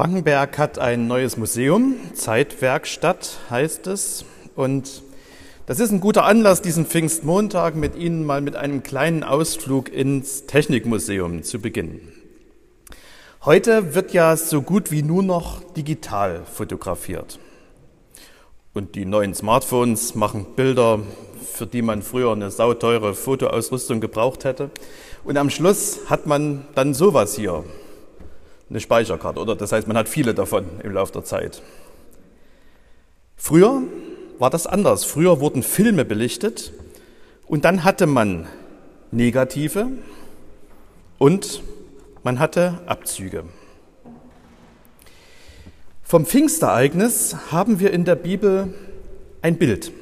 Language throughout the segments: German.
Frankenberg hat ein neues Museum, Zeitwerkstatt heißt es. Und das ist ein guter Anlass, diesen Pfingstmontag mit Ihnen mal mit einem kleinen Ausflug ins Technikmuseum zu beginnen. Heute wird ja so gut wie nur noch digital fotografiert. Und die neuen Smartphones machen Bilder, für die man früher eine sauteure Fotoausrüstung gebraucht hätte. Und am Schluss hat man dann sowas hier, eine Speicherkarte, oder? Das heißt, man hat viele davon im Laufe der Zeit. Früher war das anders. Früher wurden Filme belichtet und dann hatte man Negative und man hatte Abzüge. Vom Pfingstereignis haben wir in der Bibel ein Bild.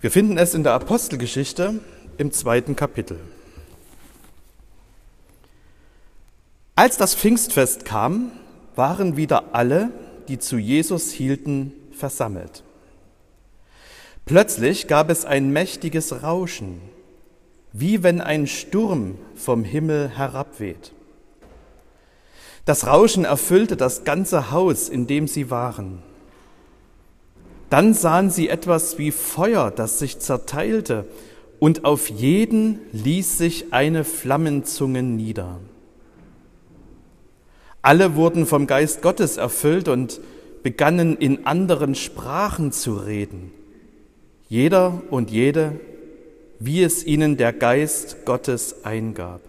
Wir finden es in der Apostelgeschichte im zweiten Kapitel. Als das Pfingstfest kam, waren wieder alle, die zu Jesus hielten, versammelt. Plötzlich gab es ein mächtiges Rauschen, wie wenn ein Sturm vom Himmel herabweht. Das Rauschen erfüllte das ganze Haus, in dem sie waren. Dann sahen sie etwas wie Feuer, das sich zerteilte, und auf jeden ließ sich eine Flammenzunge nieder. Alle wurden vom Geist Gottes erfüllt und begannen in anderen Sprachen zu reden. Jeder und jede, wie es ihnen der Geist Gottes eingab.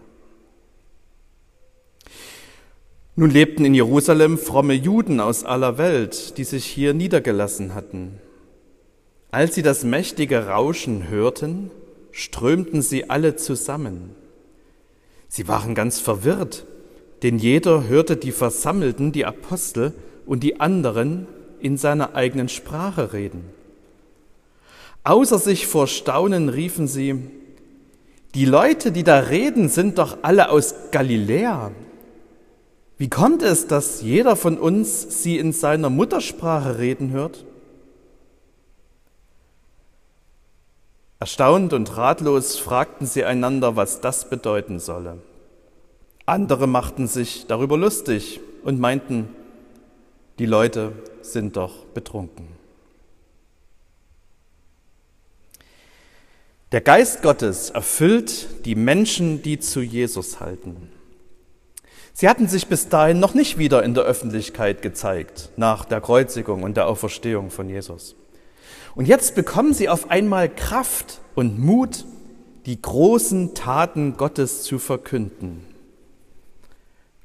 Nun lebten in Jerusalem fromme Juden aus aller Welt, die sich hier niedergelassen hatten. Als sie das mächtige Rauschen hörten, strömten sie alle zusammen. Sie waren ganz verwirrt denn jeder hörte die Versammelten, die Apostel und die anderen in seiner eigenen Sprache reden. Außer sich vor Staunen riefen sie, die Leute, die da reden, sind doch alle aus Galiläa. Wie kommt es, dass jeder von uns sie in seiner Muttersprache reden hört? Erstaunt und ratlos fragten sie einander, was das bedeuten solle. Andere machten sich darüber lustig und meinten, die Leute sind doch betrunken. Der Geist Gottes erfüllt die Menschen, die zu Jesus halten. Sie hatten sich bis dahin noch nicht wieder in der Öffentlichkeit gezeigt, nach der Kreuzigung und der Auferstehung von Jesus. Und jetzt bekommen sie auf einmal Kraft und Mut, die großen Taten Gottes zu verkünden.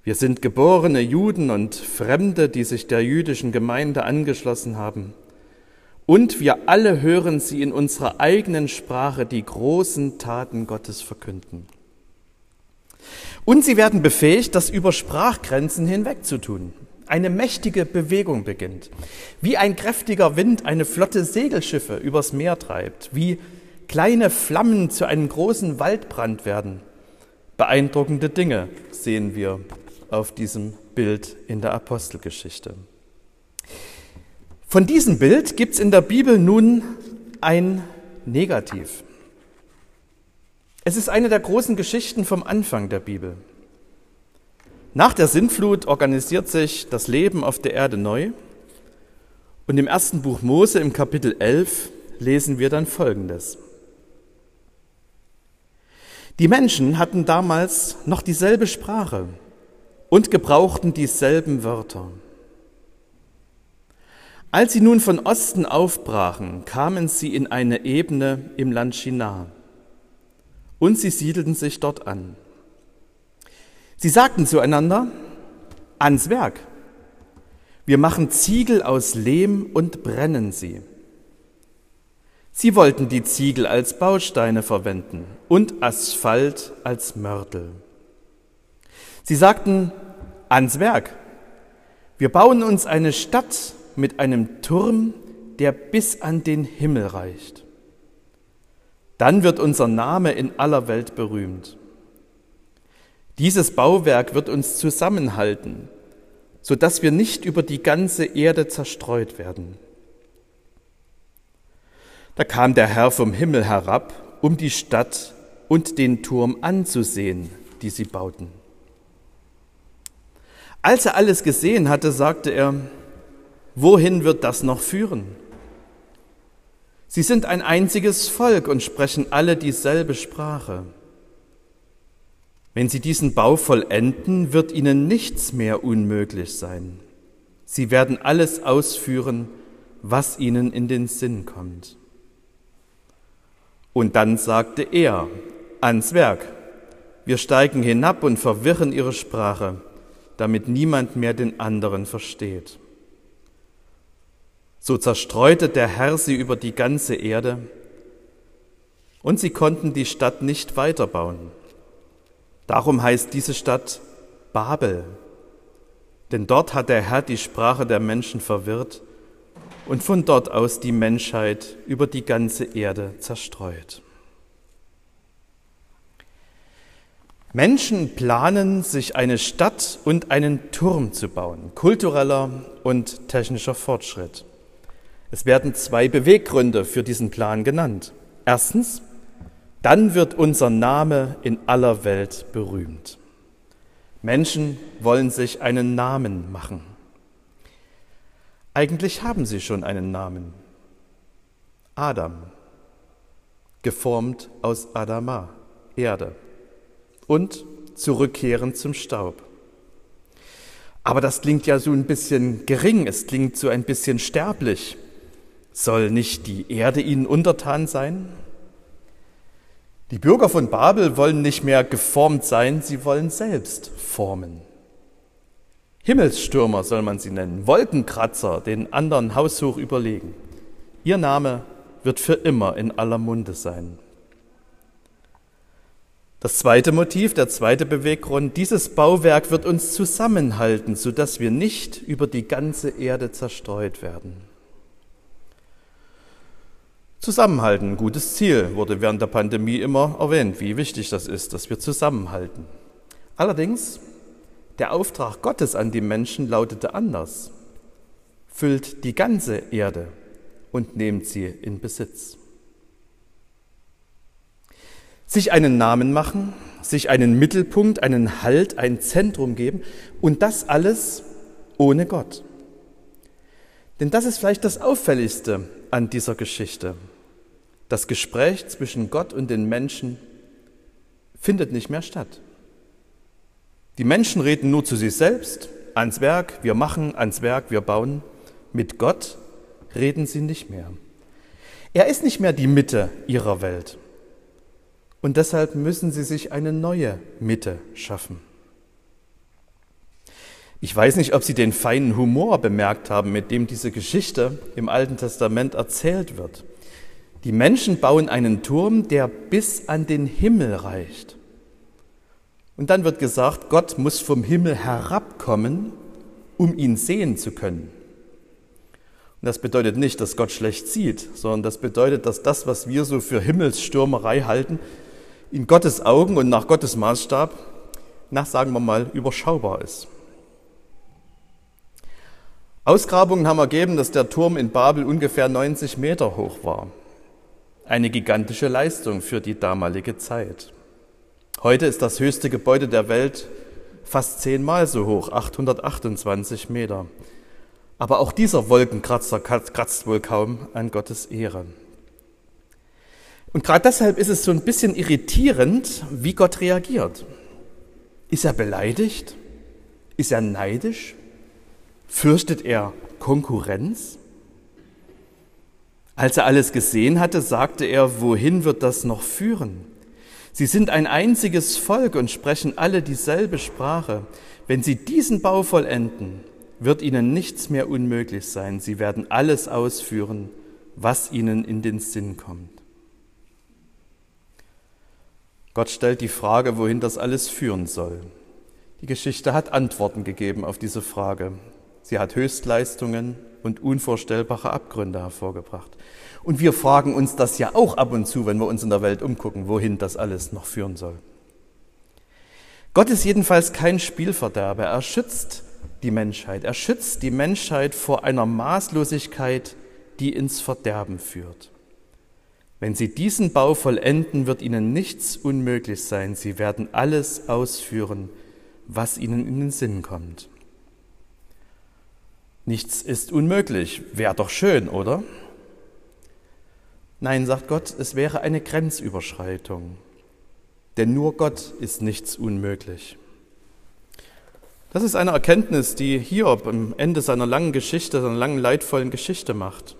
Wir sind geborene Juden und Fremde, die sich der jüdischen Gemeinde angeschlossen haben. Und wir alle hören sie in unserer eigenen Sprache die großen Taten Gottes verkünden. Und sie werden befähigt, das über Sprachgrenzen hinweg zu tun. Eine mächtige Bewegung beginnt. Wie ein kräftiger Wind eine Flotte Segelschiffe übers Meer treibt. Wie kleine Flammen zu einem großen Waldbrand werden. Beeindruckende Dinge sehen wir auf diesem Bild in der Apostelgeschichte. Von diesem Bild gibt es in der Bibel nun ein Negativ. Es ist eine der großen Geschichten vom Anfang der Bibel. Nach der Sintflut organisiert sich das Leben auf der Erde neu. Und im ersten Buch Mose im Kapitel 11 lesen wir dann Folgendes. Die Menschen hatten damals noch dieselbe Sprache und gebrauchten dieselben Wörter. Als sie nun von Osten aufbrachen, kamen sie in eine Ebene im Land Shinar und sie siedelten sich dort an. Sie sagten zueinander, ans Werk, wir machen Ziegel aus Lehm und brennen sie. Sie wollten die Ziegel als Bausteine verwenden und Asphalt als Mörtel. Sie sagten, ans Werk. Wir bauen uns eine Stadt mit einem Turm, der bis an den Himmel reicht. Dann wird unser Name in aller Welt berühmt. Dieses Bauwerk wird uns zusammenhalten, so dass wir nicht über die ganze Erde zerstreut werden. Da kam der Herr vom Himmel herab, um die Stadt und den Turm anzusehen, die sie bauten. Als er alles gesehen hatte, sagte er, wohin wird das noch führen? Sie sind ein einziges Volk und sprechen alle dieselbe Sprache. Wenn sie diesen Bau vollenden, wird ihnen nichts mehr unmöglich sein. Sie werden alles ausführen, was ihnen in den Sinn kommt. Und dann sagte er ans Werk, wir steigen hinab und verwirren ihre Sprache, damit niemand mehr den anderen versteht. So zerstreute der Herr sie über die ganze Erde, und sie konnten die Stadt nicht weiterbauen. Darum heißt diese Stadt Babel, denn dort hat der Herr die Sprache der Menschen verwirrt und von dort aus die Menschheit über die ganze Erde zerstreut. Menschen planen, sich eine Stadt und einen Turm zu bauen, kultureller und technischer Fortschritt. Es werden zwei Beweggründe für diesen Plan genannt. Erstens, dann wird unser Name in aller Welt berühmt. Menschen wollen sich einen Namen machen. Eigentlich haben sie schon einen Namen. Adam, geformt aus Adama, Erde, und zurückkehren zum Staub. Aber das klingt ja so ein bisschen gering, es klingt so ein bisschen sterblich. Soll nicht die Erde ihnen untertan sein? Die Bürger von Babel wollen nicht mehr geformt sein, sie wollen selbst formen. Himmelsstürmer soll man sie nennen, Wolkenkratzer, den anderen haushoch überlegen. Ihr Name wird für immer in aller Munde sein. Das zweite Motiv, der zweite Beweggrund, dieses Bauwerk wird uns zusammenhalten, sodass wir nicht über die ganze Erde zerstreut werden. Zusammenhalten, gutes Ziel, wurde während der Pandemie immer erwähnt, wie wichtig das ist, dass wir zusammenhalten. Allerdings, der Auftrag Gottes an die Menschen lautete anders. Füllt die ganze Erde und nehmt sie in Besitz. Sich einen Namen machen, sich einen Mittelpunkt, einen Halt, ein Zentrum geben und das alles ohne Gott. Denn das ist vielleicht das Auffälligste an dieser Geschichte. Das Gespräch zwischen Gott und den Menschen findet nicht mehr statt. Die Menschen reden nur zu sich selbst, ans Werk, wir machen, ans Werk, wir bauen. Mit Gott reden sie nicht mehr. Er ist nicht mehr die Mitte ihrer Welt. Und deshalb müssen sie sich eine neue Mitte schaffen. Ich weiß nicht, ob Sie den feinen Humor bemerkt haben, mit dem diese Geschichte im Alten Testament erzählt wird. Die Menschen bauen einen Turm, der bis an den Himmel reicht. Und dann wird gesagt, Gott muss vom Himmel herabkommen, um ihn sehen zu können. Und das bedeutet nicht, dass Gott schlecht sieht, sondern das bedeutet, dass das, was wir so für Himmelsstürmerei halten, in Gottes Augen und nach Gottes Maßstab, nach sagen wir mal, überschaubar ist. Ausgrabungen haben ergeben, dass der Turm in Babel ungefähr 90 Meter hoch war. Eine gigantische Leistung für die damalige Zeit. Heute ist das höchste Gebäude der Welt fast zehnmal so hoch, 828 Meter. Aber auch dieser Wolkenkratzer kratzt wohl kaum an Gottes Ehre. Und gerade deshalb ist es so ein bisschen irritierend, wie Gott reagiert. Ist er beleidigt? Ist er neidisch? Fürchtet er Konkurrenz? Als er alles gesehen hatte, sagte er, wohin wird das noch führen? Sie sind ein einziges Volk und sprechen alle dieselbe Sprache. Wenn sie diesen Bau vollenden, wird ihnen nichts mehr unmöglich sein. Sie werden alles ausführen, was ihnen in den Sinn kommt. Gott stellt die Frage, wohin das alles führen soll. Die Geschichte hat Antworten gegeben auf diese Frage. Sie hat Höchstleistungen und unvorstellbare Abgründe hervorgebracht. Und wir fragen uns das ja auch ab und zu, wenn wir uns in der Welt umgucken, wohin das alles noch führen soll. Gott ist jedenfalls kein Spielverderber. Er schützt die Menschheit. Er schützt die Menschheit vor einer Maßlosigkeit, die ins Verderben führt. Wenn sie diesen Bau vollenden, wird ihnen nichts unmöglich sein. Sie werden alles ausführen, was ihnen in den Sinn kommt. Nichts ist unmöglich. Wäre doch schön, oder? Nein, sagt Gott, es wäre eine Grenzüberschreitung. Denn nur Gott ist nichts unmöglich. Das ist eine Erkenntnis, die Hiob am Ende seiner langen Geschichte, seiner langen leidvollen Geschichte macht.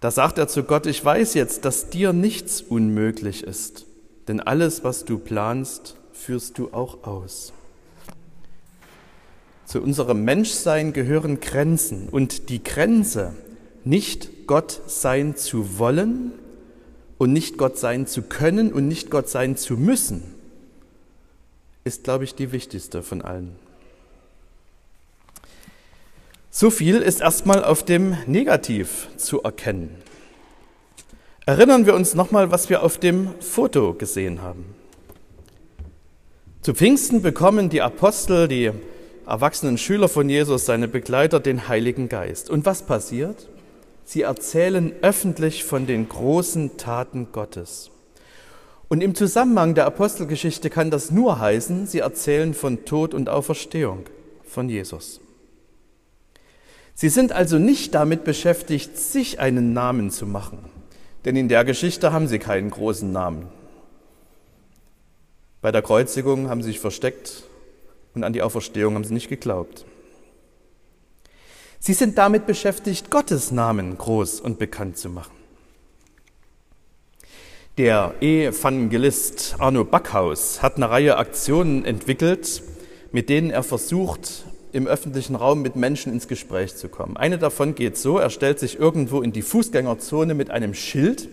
Da sagt er zu Gott, ich weiß jetzt, dass dir nichts unmöglich ist, denn alles, was du planst, führst du auch aus. Zu unserem Menschsein gehören Grenzen und die Grenze, nicht Gott sein zu wollen und nicht Gott sein zu können und nicht Gott sein zu müssen, ist, glaube ich, die wichtigste von allen. So viel ist erstmal auf dem Negativ zu erkennen. Erinnern wir uns nochmal, was wir auf dem Foto gesehen haben. Zu Pfingsten bekommen die Apostel, die erwachsenen Schüler von Jesus, seine Begleiter, den Heiligen Geist. Und was passiert? Sie erzählen öffentlich von den großen Taten Gottes. Und im Zusammenhang der Apostelgeschichte kann das nur heißen, sie erzählen von Tod und Auferstehung von Jesus. Sie sind also nicht damit beschäftigt, sich einen Namen zu machen, denn in der Geschichte haben sie keinen großen Namen. Bei der Kreuzigung haben sie sich versteckt und an die Auferstehung haben sie nicht geglaubt. Sie sind damit beschäftigt, Gottes Namen groß und bekannt zu machen. Der Evangelist Arno Backhaus hat eine Reihe Aktionen entwickelt, mit denen er versucht, im öffentlichen Raum mit Menschen ins Gespräch zu kommen. Eine davon geht so, er stellt sich irgendwo in die Fußgängerzone mit einem Schild.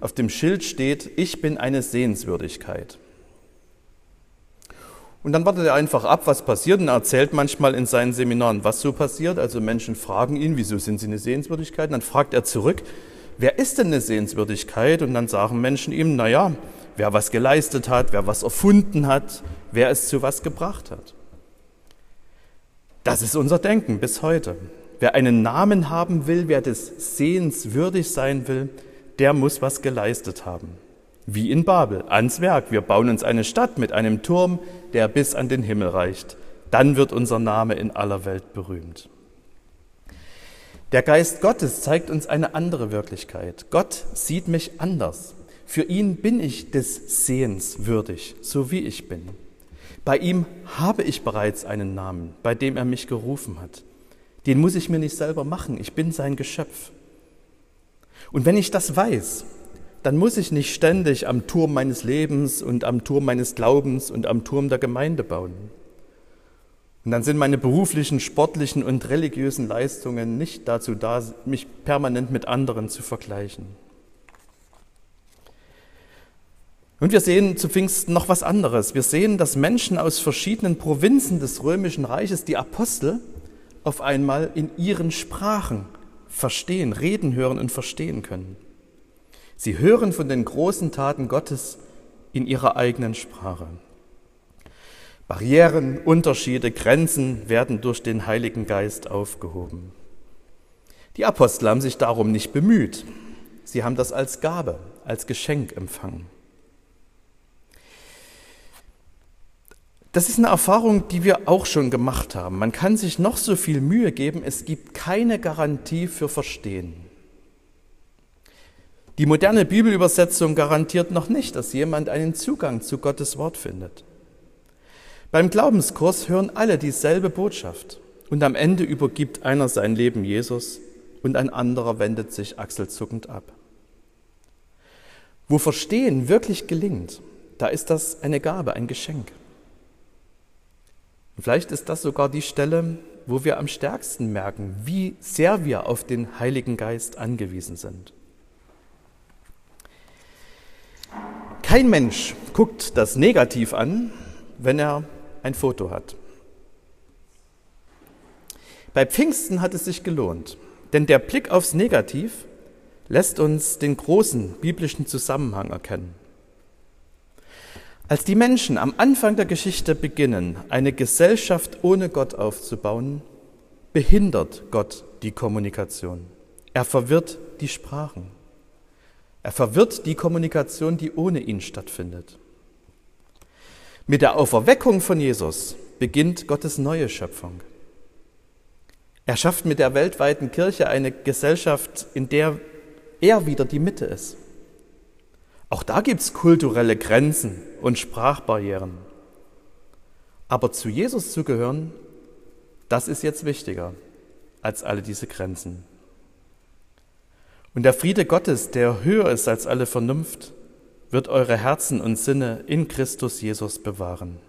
Auf dem Schild steht, ich bin eine Sehenswürdigkeit. Und dann wartet er einfach ab, was passiert und er erzählt manchmal in seinen Seminaren, was so passiert. Also Menschen fragen ihn, wieso sind sie eine Sehenswürdigkeit? Und dann fragt er zurück, wer ist denn eine Sehenswürdigkeit? Und dann sagen Menschen ihm, na ja, wer was geleistet hat, wer was erfunden hat, wer es zu was gebracht hat. Das ist unser Denken bis heute. Wer einen Namen haben will, wer des Sehenswürdig sein will, der muss was geleistet haben. Wie in Babel, ans Werk. Wir bauen uns eine Stadt mit einem Turm, der bis an den Himmel reicht. Dann wird unser Name in aller Welt berühmt. Der Geist Gottes zeigt uns eine andere Wirklichkeit. Gott sieht mich anders. Für ihn bin ich des Sehens würdig, so wie ich bin. Bei ihm habe ich bereits einen Namen, bei dem er mich gerufen hat. Den muss ich mir nicht selber machen, ich bin sein Geschöpf. Und wenn ich das weiß, dann muss ich nicht ständig am Turm meines Lebens und am Turm meines Glaubens und am Turm der Gemeinde bauen. Und dann sind meine beruflichen, sportlichen und religiösen Leistungen nicht dazu da, mich permanent mit anderen zu vergleichen. Und wir sehen zu Pfingsten noch was anderes. Wir sehen, dass Menschen aus verschiedenen Provinzen des römischen Reiches, die Apostel, auf einmal in ihren Sprachen verstehen, reden hören und verstehen können. Sie hören von den großen Taten Gottes in ihrer eigenen Sprache. Barrieren, Unterschiede, Grenzen werden durch den Heiligen Geist aufgehoben. Die Apostel haben sich darum nicht bemüht. Sie haben das als Gabe, als Geschenk empfangen. Das ist eine Erfahrung, die wir auch schon gemacht haben. Man kann sich noch so viel Mühe geben, es gibt keine Garantie für Verstehen. Die moderne Bibelübersetzung garantiert noch nicht, dass jemand einen Zugang zu Gottes Wort findet. Beim Glaubenskurs hören alle dieselbe Botschaft und am Ende übergibt einer sein Leben Jesus und ein anderer wendet sich achselzuckend ab. Wo Verstehen wirklich gelingt, da ist das eine Gabe, ein Geschenk. Und vielleicht ist das sogar die Stelle, wo wir am stärksten merken, wie sehr wir auf den Heiligen Geist angewiesen sind. Kein Mensch guckt das negativ an, wenn er ein Foto hat. Bei Pfingsten hat es sich gelohnt, denn der Blick aufs Negativ lässt uns den großen biblischen Zusammenhang erkennen. Als die Menschen am Anfang der Geschichte beginnen, eine Gesellschaft ohne Gott aufzubauen, behindert Gott die Kommunikation. Er verwirrt die Sprachen. Er verwirrt die Kommunikation, die ohne ihn stattfindet. Mit der Auferweckung von Jesus beginnt Gottes neue Schöpfung. Er schafft mit der weltweiten Kirche eine Gesellschaft, in der er wieder die Mitte ist. Auch da gibt es kulturelle Grenzen und Sprachbarrieren. Aber zu Jesus zu gehören, das ist jetzt wichtiger als alle diese Grenzen. Und der Friede Gottes, der höher ist als alle Vernunft, wird eure Herzen und Sinne in Christus Jesus bewahren.